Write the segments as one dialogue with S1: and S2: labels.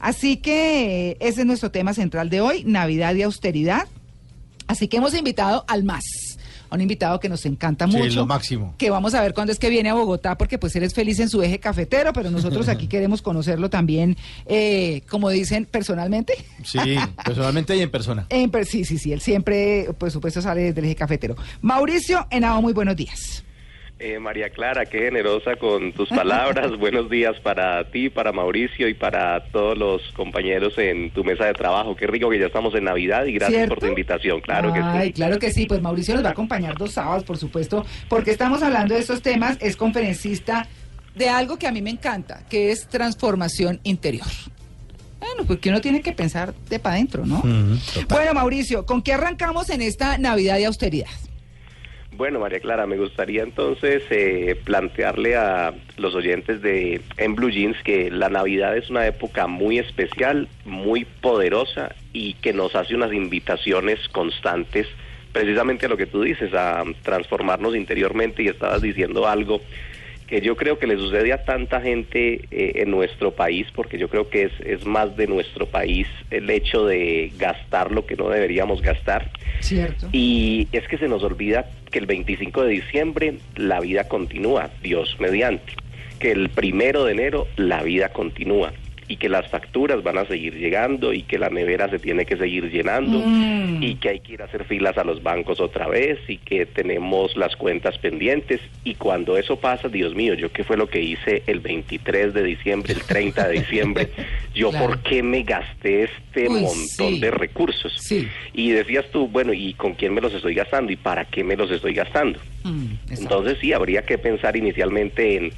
S1: Así que ese es nuestro tema central de hoy, Navidad y austeridad. Así que hemos invitado al más a un invitado que nos encanta mucho.
S2: Sí, lo máximo.
S1: Que vamos a ver cuándo es que viene a Bogotá, porque pues él es feliz en su eje cafetero, pero nosotros aquí queremos conocerlo también, eh, como dicen, personalmente.
S2: Sí, personalmente y en persona.
S1: En sí, sí, sí, él siempre, por supuesto, sale desde el eje cafetero. Mauricio Henao, muy buenos días.
S3: Eh, María Clara, qué generosa con tus palabras. Buenos días para ti, para Mauricio y para todos los compañeros en tu mesa de trabajo. Qué rico que ya estamos en Navidad y gracias por tu invitación. Claro que sí.
S1: Claro que sí. Pues Mauricio nos va a acompañar dos sábados, por supuesto, porque estamos hablando de estos temas. Es conferencista de algo que a mí me encanta, que es transformación interior. Bueno, porque uno tiene que pensar de para adentro, ¿no? bueno, Mauricio, ¿con qué arrancamos en esta Navidad de austeridad?
S3: Bueno, María Clara, me gustaría entonces eh, plantearle a los oyentes de En Blue Jeans que la Navidad es una época muy especial, muy poderosa y que nos hace unas invitaciones constantes precisamente a lo que tú dices, a transformarnos interiormente y estabas diciendo algo que yo creo que le sucede a tanta gente eh, en nuestro país, porque yo creo que es, es más de nuestro país el hecho de gastar lo que no deberíamos gastar.
S1: Cierto.
S3: Y es que se nos olvida que el 25 de diciembre la vida continúa, Dios mediante, que el primero de enero la vida continúa y que las facturas van a seguir llegando y que la nevera se tiene que seguir llenando mm. y que hay que ir a hacer filas a los bancos otra vez y que tenemos las cuentas pendientes. Y cuando eso pasa, Dios mío, yo qué fue lo que hice el 23 de diciembre, el 30 de diciembre, yo por qué me gasté este montón de recursos. Y decías tú, bueno, ¿y con quién me los estoy gastando y para qué me los estoy gastando? Mm, Entonces sí, habría que pensar inicialmente en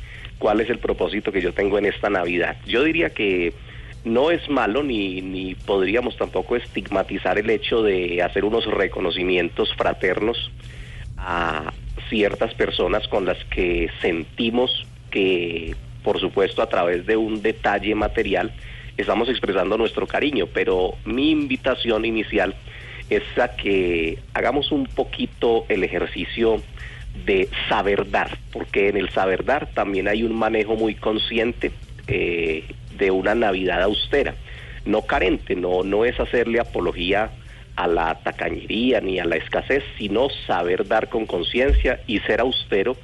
S3: cuál es el propósito que yo tengo en esta Navidad. Yo diría que no es malo ni, ni podríamos tampoco estigmatizar el hecho de hacer unos reconocimientos fraternos a ciertas personas con las que sentimos que, por supuesto, a través de un detalle material, estamos expresando nuestro cariño, pero mi invitación inicial es a que hagamos un poquito el ejercicio de saber dar, porque en el saber dar también hay un manejo muy consciente eh, de una Navidad austera, no carente, no, no es hacerle apología a la tacañería ni a la escasez, sino saber dar con conciencia y ser austero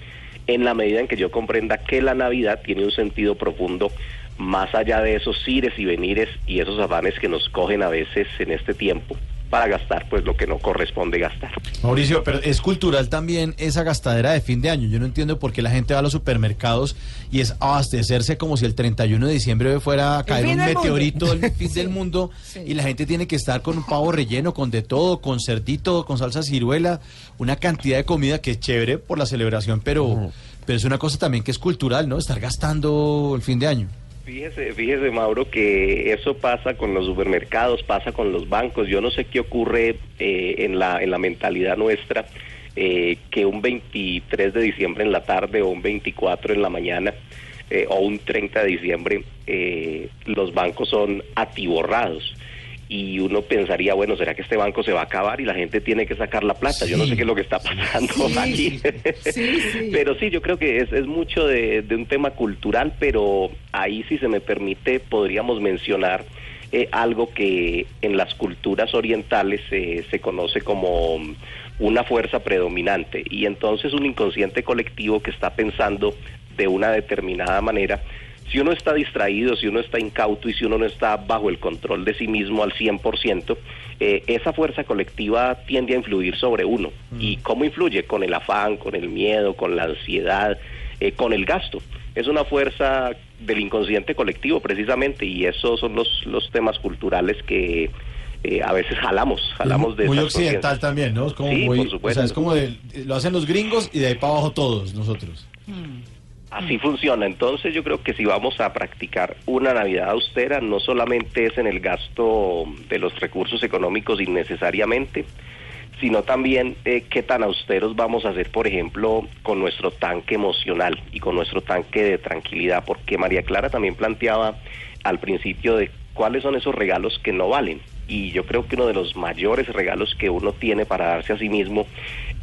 S3: en la medida en que yo comprenda que la Navidad tiene un sentido profundo más allá de esos ires y venires y esos afanes que nos cogen a veces en este tiempo para gastar pues lo que no corresponde gastar.
S2: Mauricio, pero es cultural también esa gastadera de fin de año. Yo no entiendo por qué la gente va a los supermercados y es abastecerse como si el 31 de diciembre fuera a caer un meteorito el fin del mundo y la gente tiene que estar con un pavo relleno, con de todo, con cerdito, con salsa ciruela, una cantidad de comida que es chévere por la celebración, pero, pero es una cosa también que es cultural, ¿no? Estar gastando el fin de año.
S3: Fíjese, fíjese Mauro que eso pasa con los supermercados, pasa con los bancos. Yo no sé qué ocurre eh, en la en la mentalidad nuestra eh, que un 23 de diciembre en la tarde o un 24 en la mañana eh, o un 30 de diciembre los bancos son atiborrados y uno pensaría, bueno, ¿será que este banco se va a acabar y la gente tiene que sacar la plata? Yo no sé qué es lo que está pasando aquí. pero sí, yo creo que es, es mucho de, un tema cultural, pero ahí si se me permite podríamos mencionar eh, algo que en las culturas orientales se conoce como una fuerza predominante y entonces un inconsciente colectivo que está pensando de una determinada manera si uno está distraído, si uno está incauto y si uno no está bajo el control de sí mismo al 100%, eh, esa fuerza colectiva tiende a influir sobre uno. Mm. ¿Y cómo influye? Con el afán, con el miedo, con la ansiedad, eh, con el gasto. Es una fuerza del inconsciente colectivo precisamente y esos son los, los temas culturales que eh, a veces jalamos, jalamos de
S2: muy occidental también, ¿no? Es como
S3: sí,
S2: muy,
S3: por supuesto.
S2: O sea, es como lo hacen los gringos y de ahí para abajo todos nosotros.
S3: Mm. Así funciona. Entonces yo creo que si vamos a practicar una Navidad austera, no solamente es en el gasto de los recursos económicos innecesariamente, sino también eh, qué tan austeros vamos a ser, por ejemplo, con nuestro tanque emocional y con nuestro tanque de tranquilidad, porque María Clara también planteaba al principio de cuáles son esos regalos que no valen. Y yo creo que uno de los mayores regalos que uno tiene para darse a sí mismo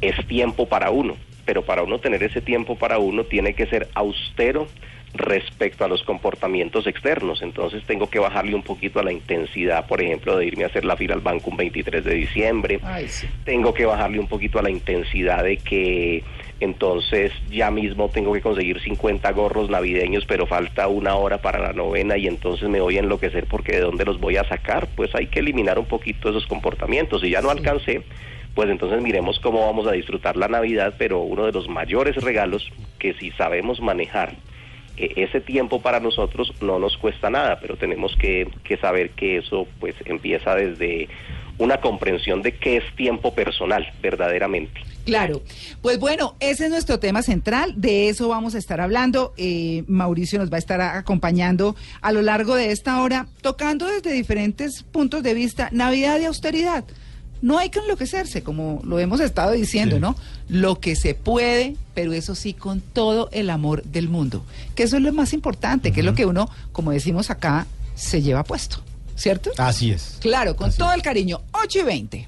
S3: es tiempo para uno pero para uno tener ese tiempo para uno tiene que ser austero respecto a los comportamientos externos. Entonces tengo que bajarle un poquito a la intensidad, por ejemplo, de irme a hacer la fila al banco un 23 de diciembre. Tengo que bajarle un poquito a la intensidad de que entonces ya mismo tengo que conseguir 50 gorros navideños, pero falta una hora para la novena y entonces me voy a enloquecer porque de dónde los voy a sacar. Pues hay que eliminar un poquito esos comportamientos. Si ya no alcancé, pues entonces miremos cómo vamos a disfrutar la Navidad, pero uno de los mayores regalos que si sabemos manejar eh, ese tiempo para nosotros no nos cuesta nada, pero tenemos que, que saber que eso pues empieza desde una comprensión de qué es tiempo personal verdaderamente.
S1: Claro, pues bueno, ese es nuestro tema central, de eso vamos a estar hablando. Eh, Mauricio nos va a estar acompañando a lo largo de esta hora, tocando desde diferentes puntos de vista Navidad y austeridad. No hay que enloquecerse, como lo hemos estado diciendo, ¿no? Lo que se puede, pero eso sí con todo el amor del mundo, que eso es lo más importante, que es lo que uno, como decimos acá, se lleva puesto, ¿cierto?
S2: Así es.
S1: Claro, con todo el cariño. 8 y 20.